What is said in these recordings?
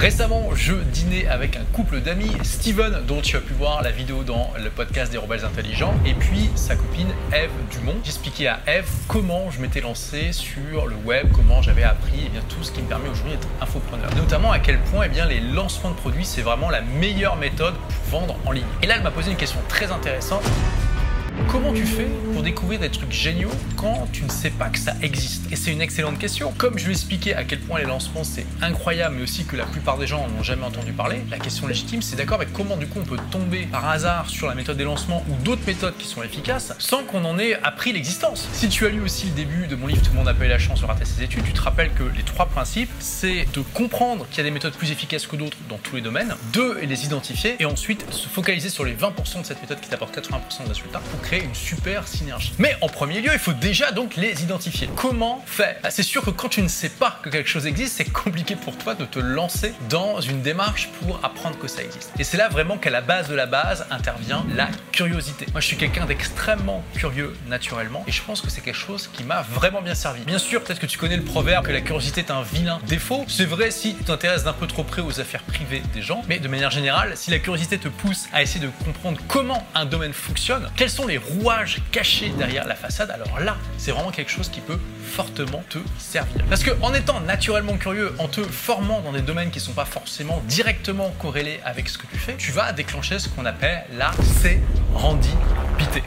Récemment, je dînais avec un couple d'amis, Steven, dont tu as pu voir la vidéo dans le podcast des rebelles intelligents, et puis sa copine Eve Dumont. J'expliquais à Eve comment je m'étais lancé sur le web, comment j'avais appris eh bien, tout ce qui me permet aujourd'hui d'être infopreneur. Notamment à quel point eh les lancements de produits, c'est vraiment la meilleure méthode pour vendre en ligne. Et là, elle m'a posé une question très intéressante. Comment tu fais pour découvrir des trucs géniaux quand tu ne sais pas que ça existe? Et c'est une excellente question. Comme je lui ai expliqué à quel point les lancements c'est incroyable, mais aussi que la plupart des gens n'ont jamais entendu parler, la question légitime c'est d'accord, mais comment du coup on peut tomber par hasard sur la méthode des lancements ou d'autres méthodes qui sont efficaces sans qu'on en ait appris l'existence? Si tu as lu aussi le début de mon livre Tout le monde a la chance sur rater ses études, tu te rappelles que les trois principes c'est de comprendre qu'il y a des méthodes plus efficaces que d'autres dans tous les domaines, de les identifier et ensuite se focaliser sur les 20% de cette méthode qui t'apporte 80% de résultats une super synergie. Mais en premier lieu, il faut déjà donc les identifier. Comment faire? Ah, C'est sûr que quand tu ne sais pas que quelque chose existe, c'est compliqué pour toi de te lancer dans une démarche pour apprendre que ça existe. Et c'est là vraiment qu'à la base de la base intervient la curiosité. Moi, je suis quelqu'un d'extrêmement curieux naturellement et je pense que c'est quelque chose qui m'a vraiment bien servi. Bien sûr, peut-être que tu connais le proverbe que la curiosité est un vilain défaut. C'est vrai si tu t'intéresses d'un peu trop près aux affaires privées des gens, mais de manière générale, si la curiosité te pousse à essayer de comprendre comment un domaine fonctionne, quels sont les rouages cachés derrière la façade, alors là, c'est vraiment quelque chose qui peut fortement te servir. Parce que en étant naturellement curieux, en te formant dans des domaines qui ne sont pas forcément directement corrélés avec ce que tu fais, tu vas déclencher ce qu'on appelle la sérendipité.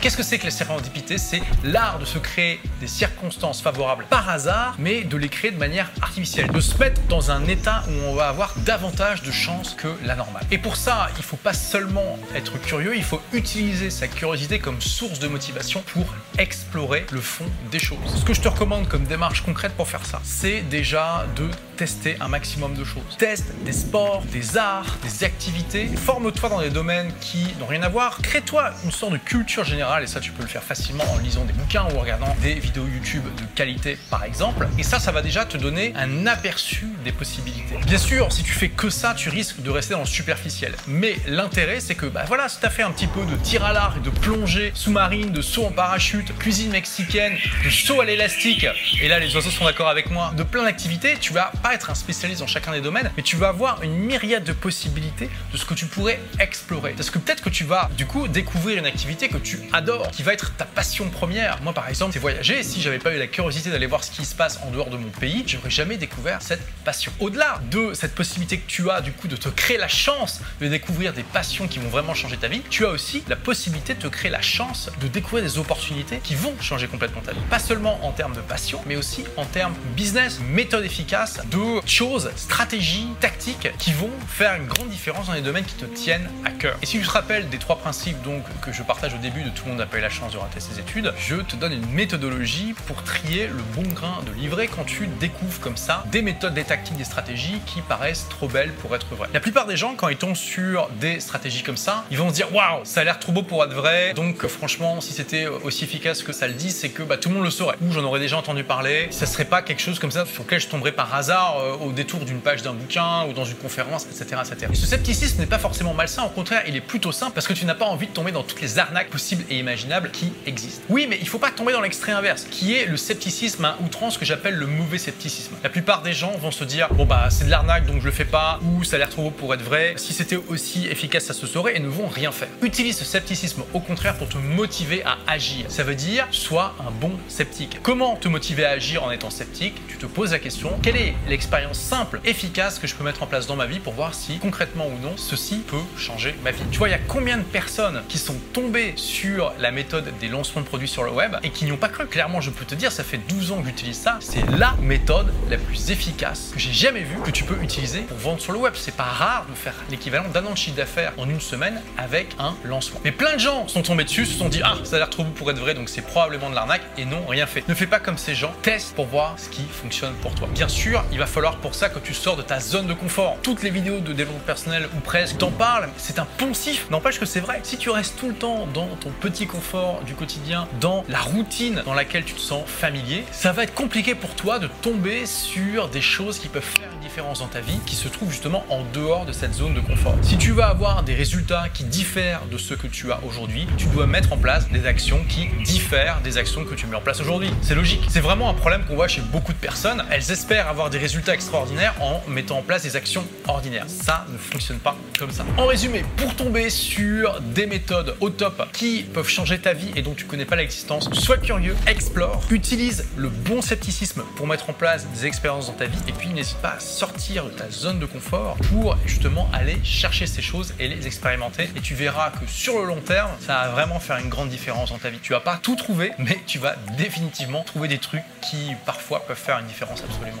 Qu'est-ce que c'est que la sérendipité C'est l'art de se créer des circonstances favorables par hasard, mais de les créer de manière artificielle, de se mettre dans un état où on va avoir davantage de chances que la normale. Et pour ça, il ne faut pas seulement être curieux, il faut utiliser sa curiosité comme source de motivation pour explorer le fond des choses. Ce que je te recommande comme démarche concrète pour faire ça, c'est déjà de tester un maximum de choses. Teste des sports, des arts, des activités, forme-toi dans des domaines qui n'ont rien à voir, crée-toi une sorte de culture générale et ça tu peux le faire facilement en lisant des bouquins ou en regardant des vidéos YouTube de qualité par exemple. Et ça, ça va déjà te donner un aperçu des possibilités. Bien sûr, si tu fais que ça, tu risques de rester dans le superficiel. Mais l'intérêt, c'est que bah voilà, si tu as fait un petit peu de tir à l'arc, de plongée sous-marine, de saut en parachute, cuisine mexicaine, de saut à l'élastique, et là les oiseaux sont d'accord avec moi, de plein d'activités, tu vas être un spécialiste dans chacun des domaines, mais tu vas avoir une myriade de possibilités de ce que tu pourrais explorer. Parce que peut-être que tu vas du coup découvrir une activité que tu adore, qui va être ta passion première. Moi, par exemple, c'est voyager. Si j'avais pas eu la curiosité d'aller voir ce qui se passe en dehors de mon pays, j'aurais jamais découvert cette passion. Au-delà de cette possibilité que tu as, du coup, de te créer la chance de découvrir des passions qui vont vraiment changer ta vie, tu as aussi la possibilité de te créer la chance de découvrir des opportunités qui vont changer complètement ta vie. Pas seulement en termes de passion, mais aussi en termes business, méthode efficace, de choses, stratégies, tactiques qui vont faire une grande différence dans les domaines qui te tiennent à cœur. Et si tu te rappelles des trois principes donc que je partage au début de tout le monde n'a pas eu la chance de rater ses études, je te donne une méthodologie pour trier le bon grain de livret quand tu découvres comme ça des méthodes, des tactiques, des stratégies qui paraissent trop belles pour être vraies. La plupart des gens, quand ils tombent sur des stratégies comme ça, ils vont se dire waouh, ça a l'air trop beau pour être vrai. Donc franchement, si c'était aussi efficace que ça le dit, c'est que bah, tout le monde le saurait. Ou j'en aurais déjà entendu parler. Ça serait pas quelque chose comme ça sur lequel je tomberais par hasard euh, au détour d'une page d'un bouquin ou dans une conférence, etc., etc. Et ce scepticisme n'est pas forcément malsain. Au contraire, il est plutôt simple parce que tu n'as pas envie de tomber dans toutes les arnaques possibles et imaginables qui existent. Oui, mais il faut pas tomber dans l'extrait inverse, qui est le scepticisme à outrance que j'appelle le mauvais scepticisme. La plupart des gens vont se dire bon bah c'est de l'arnaque donc je le fais pas, ou ça a l'air trop beau pour être vrai. Si c'était aussi efficace, ça se saurait et ne vont rien faire. Utilise ce scepticisme au contraire pour te motiver à agir. Ça veut dire sois un bon sceptique. Comment te motiver à agir en étant sceptique? Tu te poses la question quelle est l'expérience simple, efficace que je peux mettre en place dans ma vie pour voir si concrètement ou non ceci peut changer ma vie. Tu vois, il y a combien de personnes qui sont tombées sur la méthode des lancements de produits sur le web et qui n'y ont pas cru? Clairement, je peux te dire, ça fait 12 ans que j'utilise ça. C'est la méthode la plus efficace que j'ai jamais vue que tu peux utiliser pour vendre sur le web. C'est pas rare de faire l'équivalent d'un an de chiffre d'affaires en une semaine avec un lancement. Mais plein de gens sont tombés dessus, se sont dit ah ça a l'air trop beau pour être vrai, donc c'est probablement de l'arnaque et non rien fait. Ne fais pas comme ces gens. Teste pour voir ce qui fonctionne pour toi. Bien sûr, il va falloir pour ça que tu sors de ta zone de confort. Toutes les vidéos de développement personnel ou presque t'en parlent. C'est un poncif. N'empêche que c'est vrai. Si tu restes tout le temps dans ton petit confort du quotidien, dans la routine dans laquelle tu te sens familier, ça va être compliqué pour toi de tomber sur des choses qui peuvent faire une différence dans ta vie, qui se trouvent justement en dehors de cette zone de confort. Si tu veux avoir des résultats qui diffèrent de ceux que tu as aujourd'hui, tu dois mettre en place des actions qui diffèrent des actions que tu mets en place aujourd'hui. C'est logique. C'est vraiment un problème qu'on voit chez beaucoup de personnes. Elles espèrent avoir des résultats extraordinaires en mettant en place des actions ordinaires. Ça ne fonctionne pas comme ça. En résumé, pour tomber sur des méthodes au top qui peuvent changer ta vie et dont tu connais pas l'existence, sois curieux, explore, utilise le bon scepticisme pour mettre en place des expériences dans ta vie et puis n'hésite pas à sortir de ta zone de confort pour justement aller chercher ces choses et les expérimenter et tu verras que sur le long terme, ça va vraiment faire une grande différence dans ta vie. Tu vas pas tout trouver, mais tu vas définitivement trouver des trucs qui parfois peuvent faire une différence absolument.